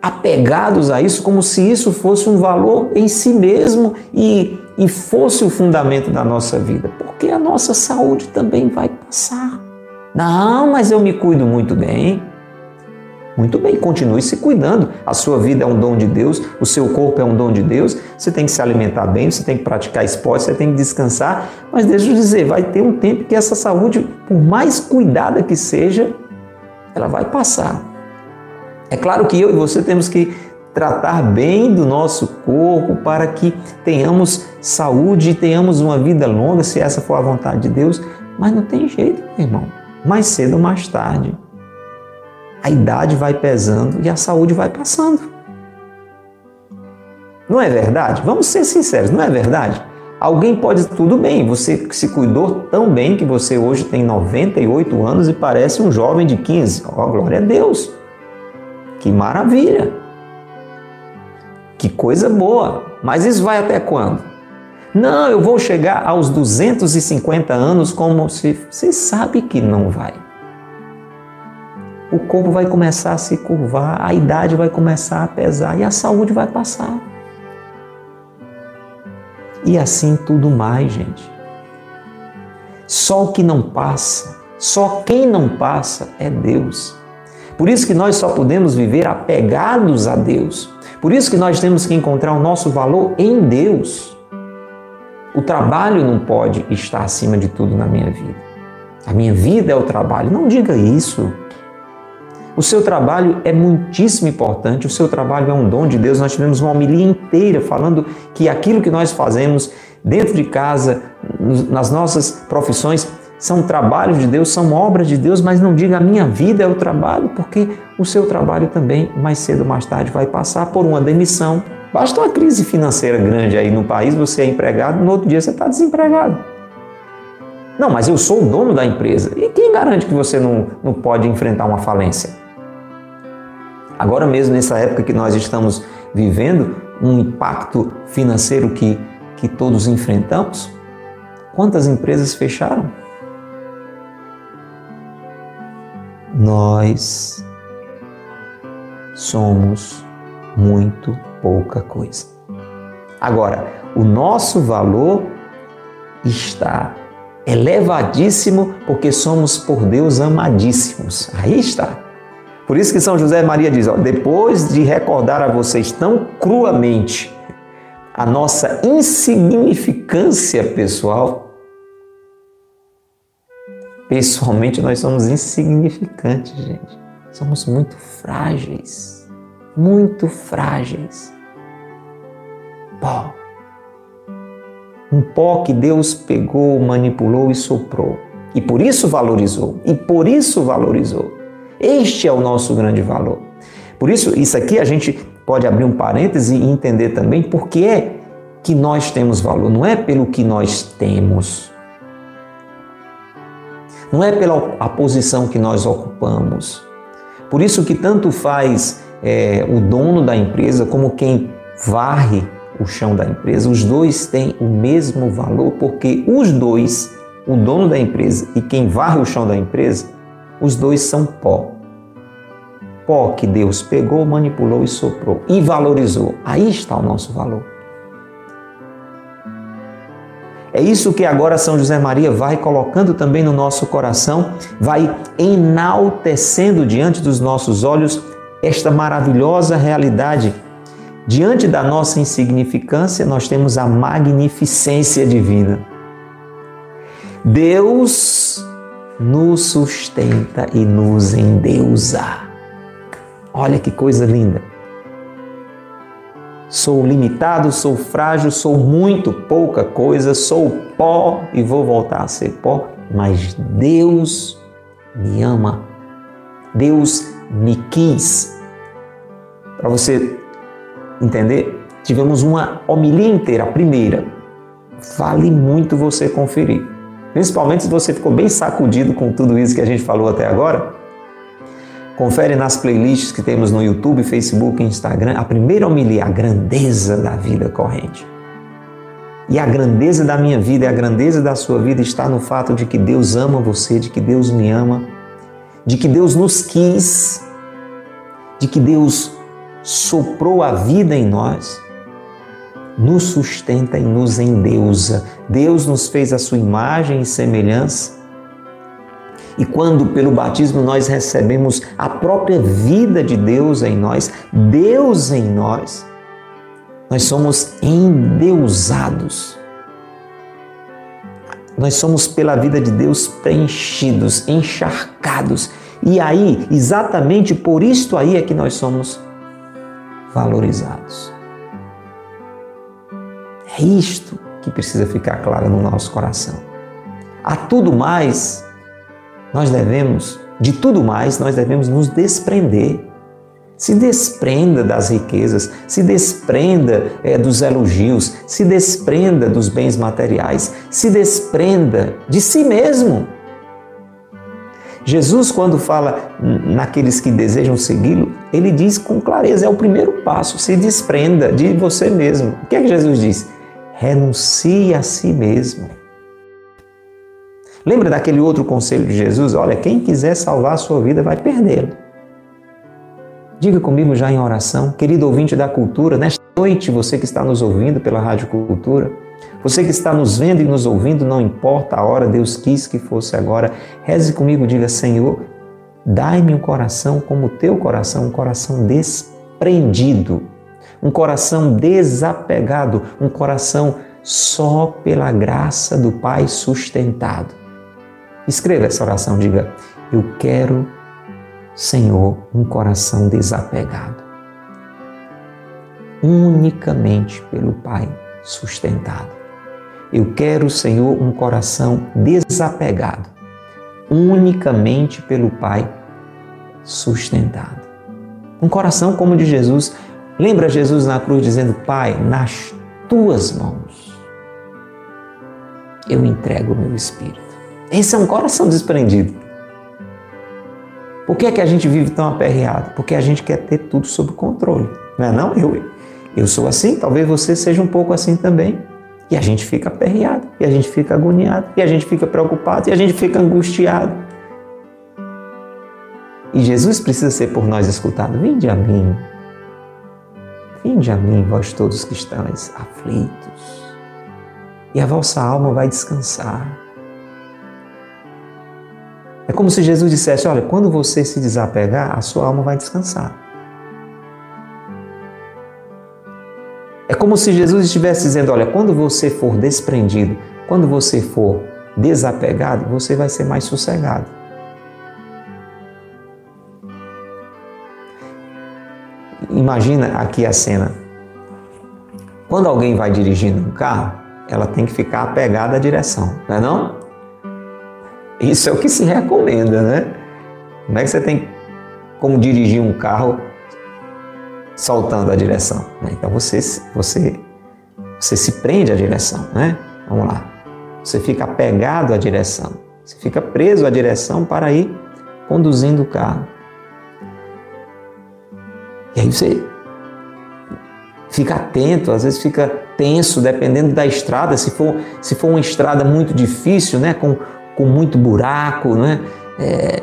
apegados a isso como se isso fosse um valor em si mesmo e, e fosse o fundamento da nossa vida, porque a nossa saúde também vai passar. Não, mas eu me cuido muito bem. Muito bem, continue se cuidando. A sua vida é um dom de Deus, o seu corpo é um dom de Deus. Você tem que se alimentar bem, você tem que praticar esporte, você tem que descansar. Mas deixa eu dizer, vai ter um tempo que essa saúde, por mais cuidada que seja, ela vai passar. É claro que eu e você temos que tratar bem do nosso corpo para que tenhamos saúde e tenhamos uma vida longa, se essa for a vontade de Deus. Mas não tem jeito, irmão. Mais cedo ou mais tarde a idade vai pesando e a saúde vai passando. Não é verdade? Vamos ser sinceros, não é verdade? Alguém pode, tudo bem, você se cuidou tão bem que você hoje tem 98 anos e parece um jovem de 15. Oh, glória a Deus! Que maravilha! Que coisa boa! Mas isso vai até quando? Não, eu vou chegar aos 250 anos como se. Você sabe que não vai o corpo vai começar a se curvar, a idade vai começar a pesar e a saúde vai passar. E assim tudo mais, gente. Só o que não passa, só quem não passa é Deus. Por isso que nós só podemos viver apegados a Deus. Por isso que nós temos que encontrar o nosso valor em Deus. O trabalho não pode estar acima de tudo na minha vida. A minha vida é o trabalho. Não diga isso. O seu trabalho é muitíssimo importante, o seu trabalho é um dom de Deus. Nós tivemos uma homilia inteira falando que aquilo que nós fazemos dentro de casa, nas nossas profissões, são trabalhos de Deus, são obras de Deus, mas não diga a minha vida é o trabalho, porque o seu trabalho também, mais cedo ou mais tarde, vai passar por uma demissão. Basta uma crise financeira grande aí no país, você é empregado, no outro dia você está desempregado. Não, mas eu sou o dono da empresa. E quem garante que você não, não pode enfrentar uma falência? Agora mesmo, nessa época que nós estamos vivendo, um impacto financeiro que, que todos enfrentamos, quantas empresas fecharam? nós somos muito pouca coisa. Agora, o nosso valor está elevadíssimo porque somos por Deus amadíssimos. Aí está. Por isso que São José Maria diz: ó, depois de recordar a vocês tão cruamente a nossa insignificância pessoal, Pessoalmente, nós somos insignificantes, gente. Somos muito frágeis. Muito frágeis. Pó. Um pó que Deus pegou, manipulou e soprou. E por isso valorizou. E por isso valorizou. Este é o nosso grande valor. Por isso, isso aqui a gente pode abrir um parêntese e entender também por que é que nós temos valor. Não é pelo que nós temos, não é pela a posição que nós ocupamos. Por isso que tanto faz é, o dono da empresa como quem varre o chão da empresa, os dois têm o mesmo valor, porque os dois, o dono da empresa e quem varre o chão da empresa, os dois são pó. Pó que Deus pegou, manipulou e soprou e valorizou. Aí está o nosso valor. É isso que agora São José Maria vai colocando também no nosso coração, vai enaltecendo diante dos nossos olhos esta maravilhosa realidade. Diante da nossa insignificância, nós temos a magnificência divina. Deus nos sustenta e nos endeusa. Olha que coisa linda. Sou limitado, sou frágil, sou muito pouca coisa, sou pó e vou voltar a ser pó, mas Deus me ama. Deus me quis. Para você entender, tivemos uma homilia inteira, a primeira. Vale muito você conferir. Principalmente se você ficou bem sacudido com tudo isso que a gente falou até agora. Confere nas playlists que temos no YouTube, Facebook e Instagram a primeira homilia, a grandeza da vida corrente. E a grandeza da minha vida e a grandeza da sua vida está no fato de que Deus ama você, de que Deus me ama, de que Deus nos quis, de que Deus soprou a vida em nós, nos sustenta e nos endeusa. Deus nos fez a sua imagem e semelhança e quando pelo batismo nós recebemos a própria vida de Deus em nós, Deus em nós, nós somos endeusados. Nós somos pela vida de Deus preenchidos, encharcados. E aí, exatamente por isto aí é que nós somos valorizados. É isto que precisa ficar claro no nosso coração. A tudo mais nós devemos, de tudo mais, nós devemos nos desprender. Se desprenda das riquezas, se desprenda é, dos elogios, se desprenda dos bens materiais, se desprenda de si mesmo. Jesus, quando fala naqueles que desejam segui-lo, ele diz com clareza: é o primeiro passo, se desprenda de você mesmo. O que é que Jesus diz? Renuncie a si mesmo. Lembra daquele outro conselho de Jesus? Olha, quem quiser salvar a sua vida vai perdê-la. Diga comigo já em oração, querido ouvinte da cultura, nesta noite, você que está nos ouvindo pela Rádio Cultura, você que está nos vendo e nos ouvindo, não importa a hora, Deus quis que fosse agora, reze comigo, diga: Senhor, dai-me um coração como o teu coração, um coração desprendido, um coração desapegado, um coração só pela graça do Pai sustentado. Escreva essa oração, diga: Eu quero, Senhor, um coração desapegado, unicamente pelo Pai sustentado. Eu quero, Senhor, um coração desapegado, unicamente pelo Pai sustentado. Um coração como o de Jesus. Lembra Jesus na cruz dizendo: Pai, nas tuas mãos eu entrego o meu espírito. Esse é um coração desprendido. Por que é que a gente vive tão aperreado? Porque a gente quer ter tudo sob controle. Não é não? Eu, eu sou assim, talvez você seja um pouco assim também. E a gente fica aperreado, e a gente fica agoniado, e a gente fica preocupado, e a gente fica angustiado. E Jesus precisa ser por nós escutado. Vinde a mim. Vinde a mim, vós todos que estáis aflitos. E a vossa alma vai descansar. É como se Jesus dissesse: Olha, quando você se desapegar, a sua alma vai descansar. É como se Jesus estivesse dizendo: Olha, quando você for desprendido, quando você for desapegado, você vai ser mais sossegado. Imagina aqui a cena. Quando alguém vai dirigindo um carro, ela tem que ficar apegada à direção, não é não? Isso é o que se recomenda, né? Como é que você tem como dirigir um carro soltando a direção? Né? Então você, você, você se prende à direção, né? Vamos lá. Você fica apegado à direção. Você fica preso à direção para ir conduzindo o carro. E aí você fica atento, às vezes fica tenso, dependendo da estrada. Se for, se for uma estrada muito difícil, né? Com, com muito buraco, né? É,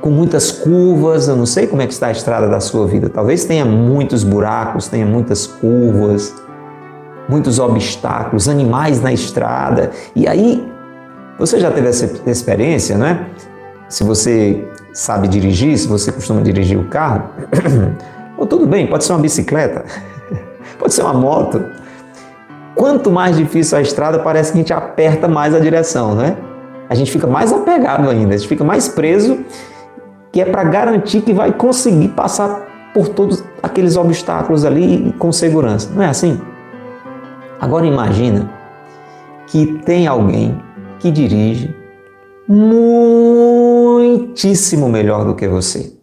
com muitas curvas. Eu não sei como é que está a estrada da sua vida. Talvez tenha muitos buracos, tenha muitas curvas, muitos obstáculos, animais na estrada. E aí, você já teve essa experiência, né? Se você sabe dirigir, se você costuma dirigir o carro, ou tudo bem, pode ser uma bicicleta, pode ser uma moto. Quanto mais difícil a estrada, parece que a gente aperta mais a direção, né? a gente fica mais apegado ainda, a gente fica mais preso, que é para garantir que vai conseguir passar por todos aqueles obstáculos ali com segurança. Não é assim? Agora imagina que tem alguém que dirige muitíssimo melhor do que você.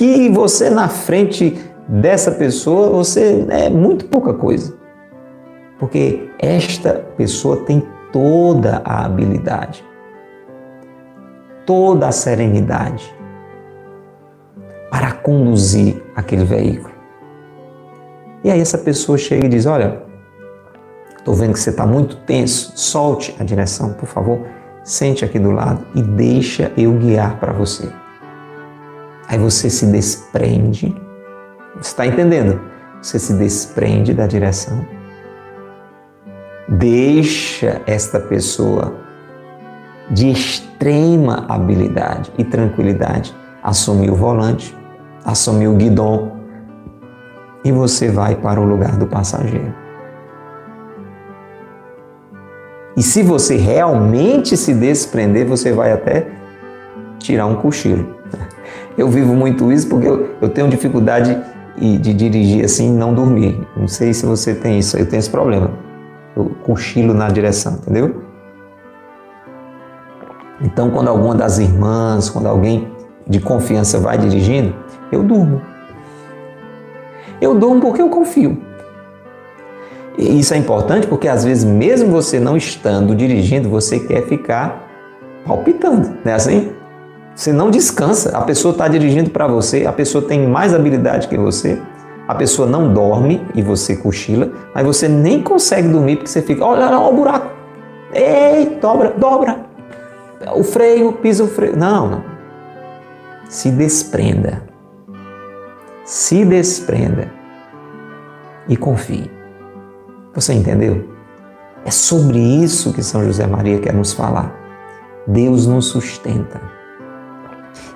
Que você na frente dessa pessoa, você é muito pouca coisa. Porque esta pessoa tem toda a habilidade, toda a serenidade para conduzir aquele veículo. E aí essa pessoa chega e diz: Olha, estou vendo que você está muito tenso, solte a direção, por favor, sente aqui do lado e deixa eu guiar para você. Aí você se desprende, está entendendo? Você se desprende da direção Deixa esta pessoa de extrema habilidade e tranquilidade assumir o volante, assumir o guidão e você vai para o lugar do passageiro. E se você realmente se desprender, você vai até tirar um cochilo. Eu vivo muito isso porque eu, eu tenho dificuldade de dirigir assim e não dormir. Não sei se você tem isso, eu tenho esse problema eu cochilo na direção, entendeu? Então, quando alguma das irmãs, quando alguém de confiança vai dirigindo, eu durmo. Eu durmo porque eu confio. E isso é importante porque às vezes, mesmo você não estando dirigindo, você quer ficar palpitando, não é assim? Você não descansa. A pessoa está dirigindo para você, a pessoa tem mais habilidade que você, a pessoa não dorme e você cochila, mas você nem consegue dormir porque você fica, olha, olha, o buraco. Ei, dobra, dobra. O freio, pisa o freio. Não, não. Se desprenda. Se desprenda. E confie. Você entendeu? É sobre isso que São José Maria quer nos falar. Deus nos sustenta.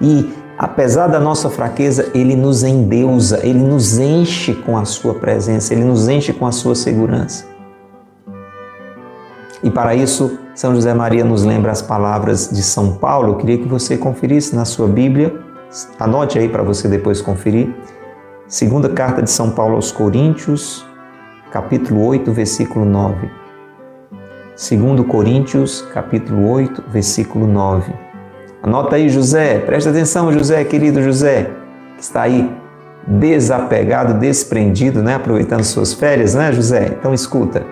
E apesar da nossa fraqueza, Ele nos endeusa, Ele nos enche com a Sua presença, Ele nos enche com a Sua segurança. E para isso, São José Maria nos lembra as palavras de São Paulo. Eu queria que você conferisse na sua Bíblia, anote aí para você depois conferir. Segunda carta de São Paulo aos Coríntios, capítulo 8, versículo 9. Segundo Coríntios, capítulo 8, versículo 9. Anota aí, José, presta atenção, José, querido José, que está aí desapegado, desprendido, né? aproveitando suas férias, né, José? Então escuta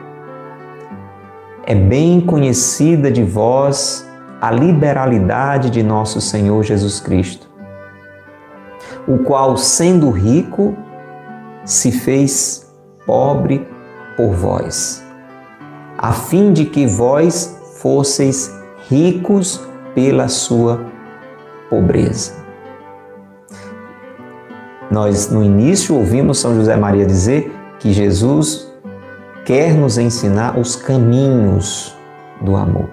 é bem conhecida de vós a liberalidade de nosso Senhor Jesus Cristo, o qual, sendo rico, se fez pobre por vós, a fim de que vós fosseis ricos pela sua pobreza. Nós, no início, ouvimos São José Maria dizer que Jesus quer nos ensinar os caminhos do amor.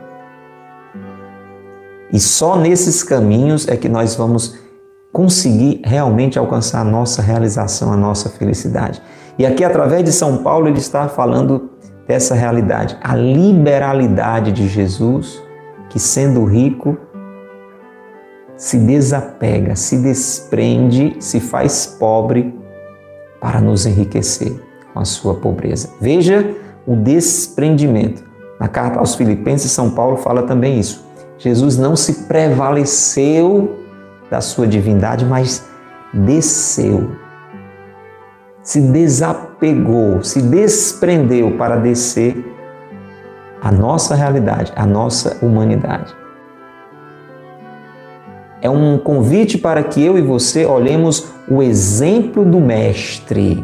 E só nesses caminhos é que nós vamos conseguir realmente alcançar a nossa realização, a nossa felicidade. E aqui, através de São Paulo, ele está falando dessa realidade, a liberalidade de Jesus, que sendo rico, se desapega, se desprende, se faz pobre para nos enriquecer com a sua pobreza. Veja o desprendimento. Na carta aos Filipenses, São Paulo fala também isso. Jesus não se prevaleceu da sua divindade, mas desceu. Se desapegou, se desprendeu para descer a nossa realidade, a nossa humanidade. É um convite para que eu e você olhemos o exemplo do Mestre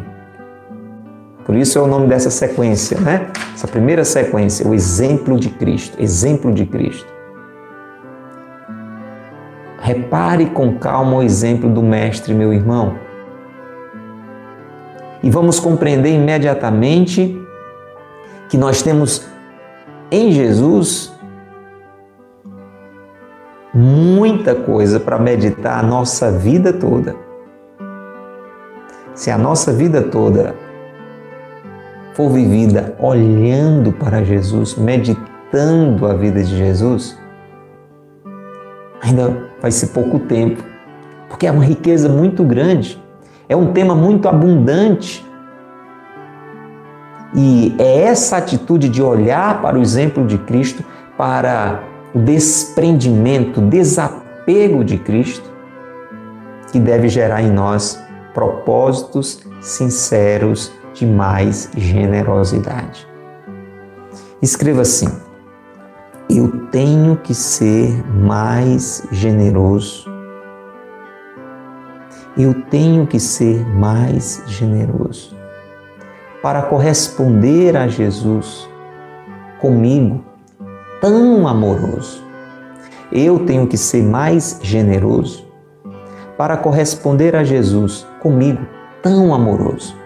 por isso é o nome dessa sequência, né? Essa primeira sequência, o exemplo de Cristo, exemplo de Cristo. Repare com calma o exemplo do mestre, meu irmão. E vamos compreender imediatamente que nós temos em Jesus muita coisa para meditar a nossa vida toda. Se a nossa vida toda for vivida olhando para Jesus, meditando a vida de Jesus, ainda vai ser pouco tempo, porque é uma riqueza muito grande, é um tema muito abundante. E é essa atitude de olhar para o exemplo de Cristo, para o desprendimento, desapego de Cristo, que deve gerar em nós propósitos sinceros de mais generosidade. Escreva assim: Eu tenho que ser mais generoso. Eu tenho que ser mais generoso para corresponder a Jesus comigo, tão amoroso. Eu tenho que ser mais generoso para corresponder a Jesus comigo, tão amoroso.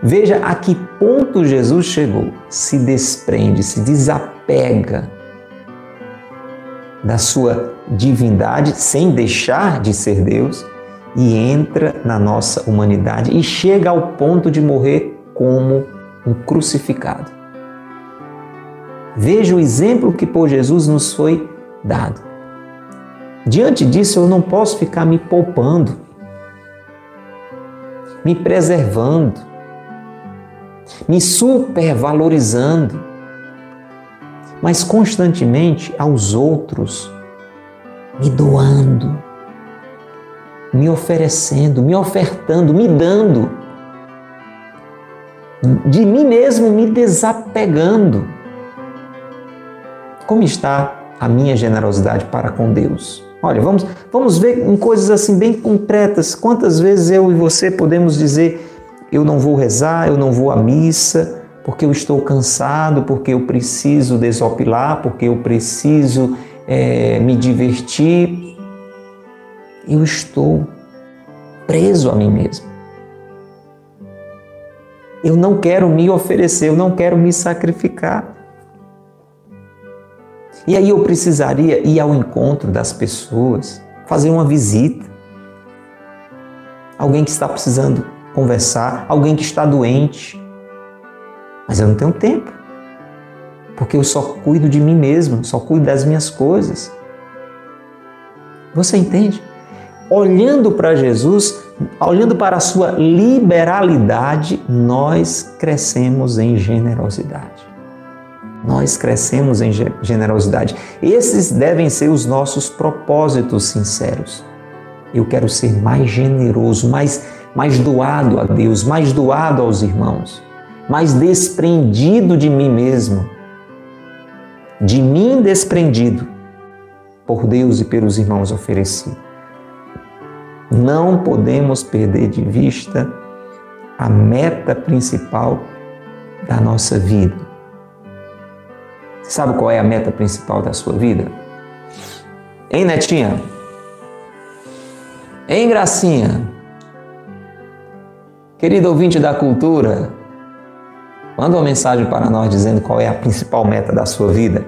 Veja a que ponto Jesus chegou. Se desprende, se desapega da sua divindade, sem deixar de ser Deus, e entra na nossa humanidade e chega ao ponto de morrer como um crucificado. Veja o exemplo que por Jesus nos foi dado. Diante disso, eu não posso ficar me poupando, me preservando, me supervalorizando, mas constantemente aos outros, me doando, me oferecendo, me ofertando, me dando, de mim mesmo me desapegando. Como está a minha generosidade para com Deus? Olha, vamos, vamos ver em coisas assim bem concretas. Quantas vezes eu e você podemos dizer eu não vou rezar, eu não vou à missa, porque eu estou cansado, porque eu preciso desopilar, porque eu preciso é, me divertir. Eu estou preso a mim mesmo. Eu não quero me oferecer, eu não quero me sacrificar. E aí eu precisaria ir ao encontro das pessoas, fazer uma visita. Alguém que está precisando conversar, alguém que está doente. Mas eu não tenho tempo. Porque eu só cuido de mim mesmo, só cuido das minhas coisas. Você entende? Olhando para Jesus, olhando para a sua liberalidade, nós crescemos em generosidade. Nós crescemos em generosidade. Esses devem ser os nossos propósitos sinceros. Eu quero ser mais generoso, mais, mais doado a Deus, mais doado aos irmãos, mais desprendido de mim mesmo. De mim desprendido por Deus e pelos irmãos oferecido. Não podemos perder de vista a meta principal da nossa vida. Sabe qual é a meta principal da sua vida? Hein, Netinha? Hein, Gracinha? Querido ouvinte da cultura, manda uma mensagem para nós dizendo qual é a principal meta da sua vida.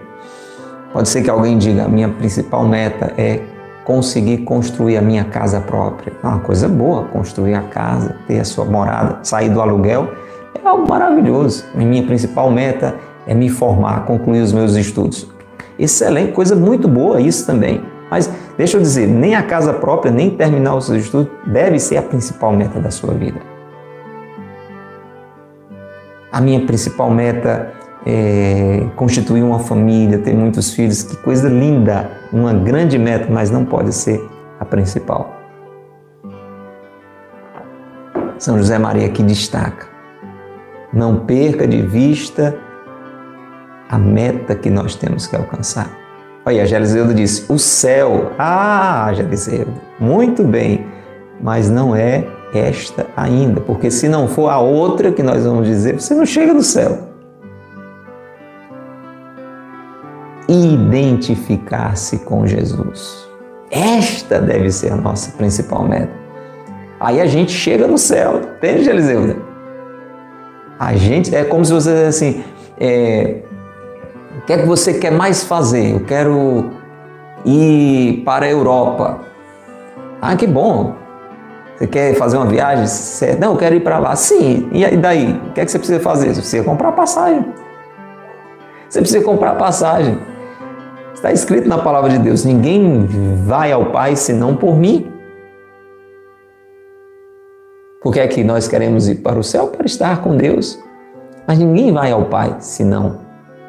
Pode ser que alguém diga: a minha principal meta é conseguir construir a minha casa própria. É uma coisa boa, construir a casa, ter a sua morada, sair do aluguel, é algo maravilhoso. Minha principal meta é me formar, concluir os meus estudos. Excelente, coisa muito boa isso também. Mas deixa eu dizer, nem a casa própria, nem terminar os seus estudos deve ser a principal meta da sua vida. A minha principal meta é, constituir uma família, ter muitos filhos, que coisa linda, uma grande meta, mas não pode ser a principal. São José Maria que destaca: não perca de vista a meta que nós temos que alcançar. Olha, a Geliseudo disse: o céu. Ah, Geliseudo, muito bem, mas não é esta ainda, porque se não for a outra que nós vamos dizer, você não chega no céu. Identificar-se com Jesus. Esta deve ser a nossa principal meta. Aí a gente chega no céu, entende, Eliseu? A gente é como se você dissesse assim: é, o que é que você quer mais fazer? Eu quero ir para a Europa. Ah, que bom! Você quer fazer uma viagem? Você, não, eu quero ir para lá. Sim, e daí? O que é que você precisa fazer? Você precisa comprar passagem. Você precisa comprar passagem. Está escrito na palavra de Deus: ninguém vai ao Pai senão por mim. Porque é que nós queremos ir para o céu para estar com Deus. Mas ninguém vai ao Pai senão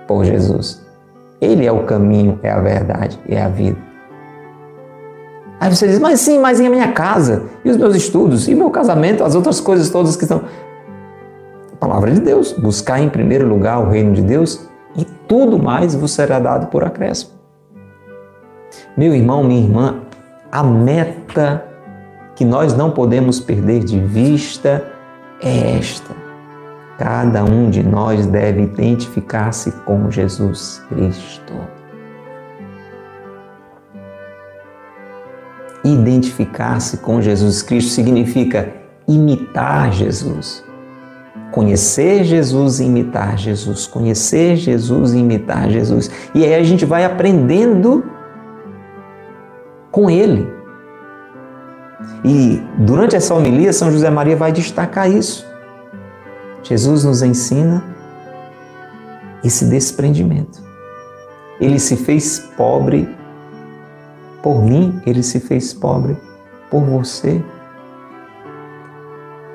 por Jesus. Ele é o caminho, é a verdade, é a vida. Aí você diz, mas sim, mas e a minha casa? E os meus estudos? E o meu casamento? As outras coisas todas que estão. A palavra de Deus. Buscar em primeiro lugar o reino de Deus e tudo mais vos será dado por acréscimo. Meu irmão, minha irmã, a meta que nós não podemos perder de vista é esta. Cada um de nós deve identificar-se com Jesus Cristo. Identificar-se com Jesus Cristo significa imitar Jesus. Conhecer Jesus e imitar Jesus. Conhecer Jesus e imitar Jesus. E aí a gente vai aprendendo com ele. E durante essa homilia, São José Maria vai destacar isso. Jesus nos ensina esse desprendimento. Ele se fez pobre por mim, ele se fez pobre por você.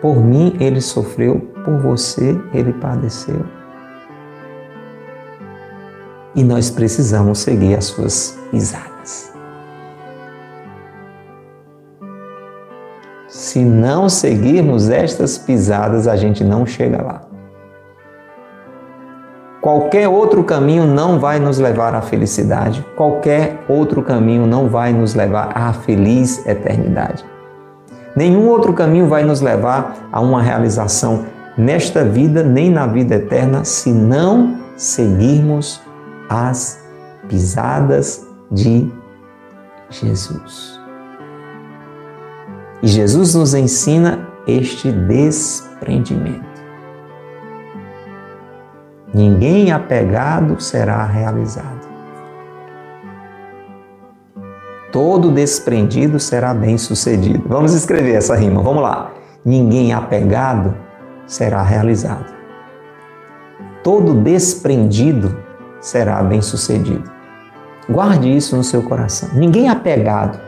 Por mim ele sofreu, por você ele padeceu. E nós precisamos seguir as suas pisadas. Se não seguirmos estas pisadas, a gente não chega lá. Qualquer outro caminho não vai nos levar à felicidade, qualquer outro caminho não vai nos levar à feliz eternidade. Nenhum outro caminho vai nos levar a uma realização nesta vida nem na vida eterna se não seguirmos as pisadas de Jesus. E Jesus nos ensina este desprendimento. Ninguém apegado será realizado. Todo desprendido será bem-sucedido. Vamos escrever essa rima, vamos lá. Ninguém apegado será realizado. Todo desprendido será bem-sucedido. Guarde isso no seu coração. Ninguém apegado,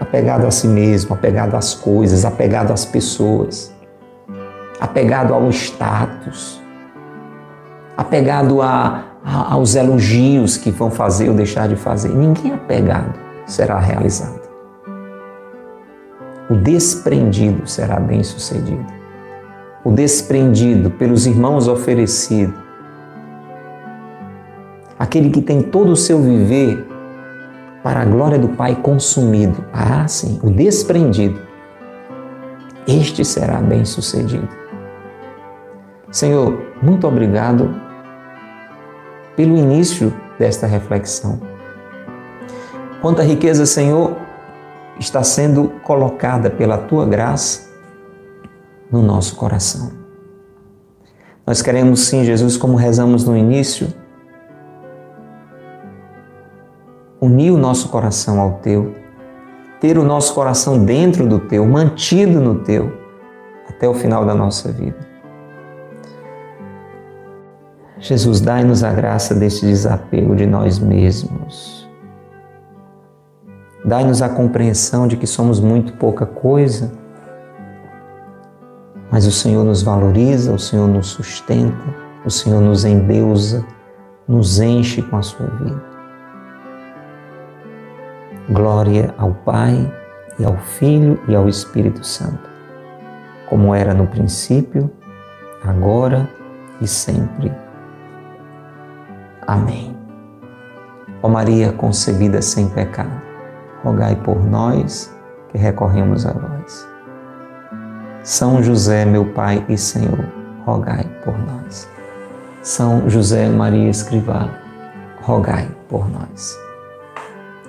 apegado a si mesmo, apegado às coisas, apegado às pessoas, apegado ao status, apegado a, a, aos elogios que vão fazer ou deixar de fazer. Ninguém apegado será realizado. O desprendido será bem-sucedido. O desprendido pelos irmãos oferecido. Aquele que tem todo o seu viver para a glória do Pai consumido. Ah, sim, o desprendido. Este será bem-sucedido. Senhor, muito obrigado pelo início desta reflexão. Quanta riqueza, Senhor, está sendo colocada pela tua graça no nosso coração. Nós queremos sim, Jesus, como rezamos no início, unir o nosso coração ao teu, ter o nosso coração dentro do teu, mantido no teu, até o final da nossa vida. Jesus, dai-nos a graça deste desapego de nós mesmos Dai-nos a compreensão de que somos muito pouca coisa, mas o Senhor nos valoriza, o Senhor nos sustenta, o Senhor nos endeusa, nos enche com a sua vida. Glória ao Pai e ao Filho e ao Espírito Santo, como era no princípio, agora e sempre. Amém. Ó Maria concebida sem pecado, rogai por nós que recorremos a vós. São José, meu Pai e Senhor, rogai por nós. São José Maria Escrivá, rogai por nós.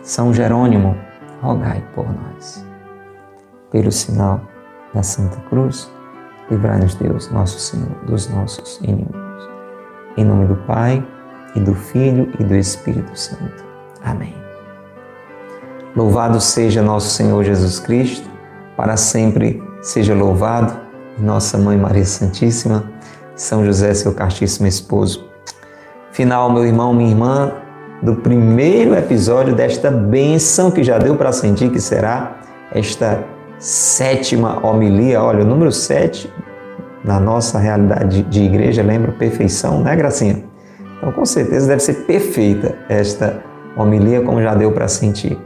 São Jerônimo, rogai por nós. Pelo sinal da Santa Cruz, livrai-nos Deus, nosso Senhor, dos nossos inimigos. Em nome do Pai, e do Filho e do Espírito Santo. Amém. Louvado seja nosso Senhor Jesus Cristo, para sempre seja louvado, nossa Mãe Maria Santíssima, São José, seu castíssimo esposo. Final, meu irmão, minha irmã, do primeiro episódio desta bênção que já deu para sentir que será esta sétima homilia. Olha, o número sete, na nossa realidade de igreja, lembra perfeição, né, Gracinha? Então, com certeza deve ser perfeita esta homilia, como já deu para sentir.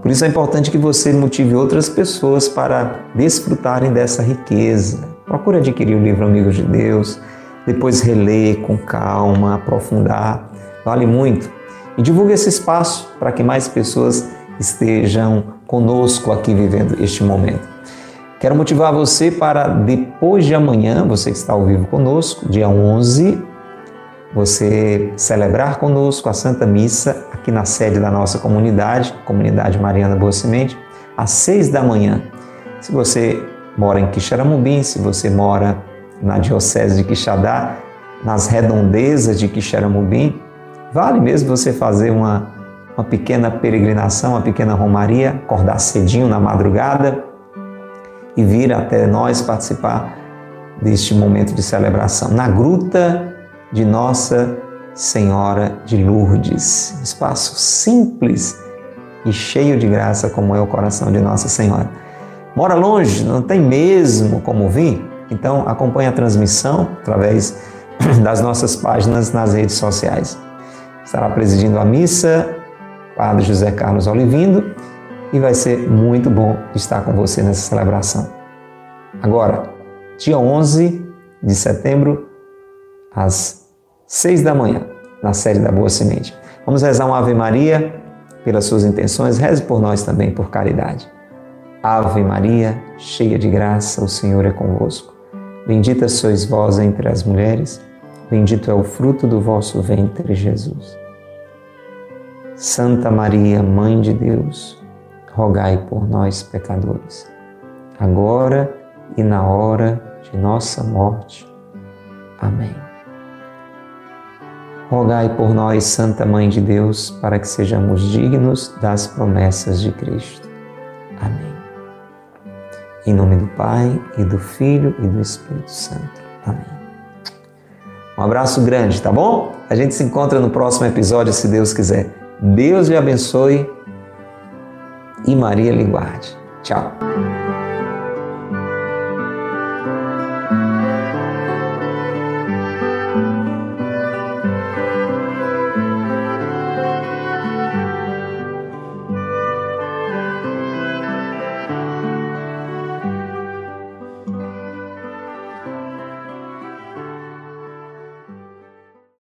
Por isso é importante que você motive outras pessoas para desfrutarem dessa riqueza. Procure adquirir o livro Amigos de Deus, depois reler com calma, aprofundar, vale muito. E divulgue esse espaço para que mais pessoas estejam conosco aqui vivendo este momento. Quero motivar você para depois de amanhã, você que está ao vivo conosco, dia 11, você celebrar conosco a Santa Missa aqui na sede da nossa comunidade, Comunidade Mariana Boa Semente, às seis da manhã. Se você mora em Quixaramubim, se você mora na Diocese de Quixadá, nas redondezas de Quixaramubim, vale mesmo você fazer uma, uma pequena peregrinação, uma pequena romaria, acordar cedinho na madrugada e vir até nós participar deste momento de celebração. Na Gruta de Nossa Senhora de Lourdes. Um espaço simples e cheio de graça, como é o coração de Nossa Senhora. Mora longe, não tem mesmo como vir? Então acompanhe a transmissão através das nossas páginas nas redes sociais. Estará presidindo a missa Padre José Carlos Olivindo e vai ser muito bom estar com você nessa celebração. Agora, dia 11 de setembro, às seis da manhã, na série da Boa Semente. Vamos rezar uma Ave Maria pelas suas intenções, reze por nós também por caridade. Ave Maria, cheia de graça, o Senhor é convosco. Bendita sois vós entre as mulheres, bendito é o fruto do vosso ventre, Jesus. Santa Maria, Mãe de Deus, rogai por nós, pecadores, agora e na hora de nossa morte. Amém. Rogai por nós, Santa Mãe de Deus, para que sejamos dignos das promessas de Cristo. Amém. Em nome do Pai, e do Filho, e do Espírito Santo. Amém. Um abraço grande, tá bom? A gente se encontra no próximo episódio, se Deus quiser. Deus lhe abençoe e Maria lhe guarde. Tchau.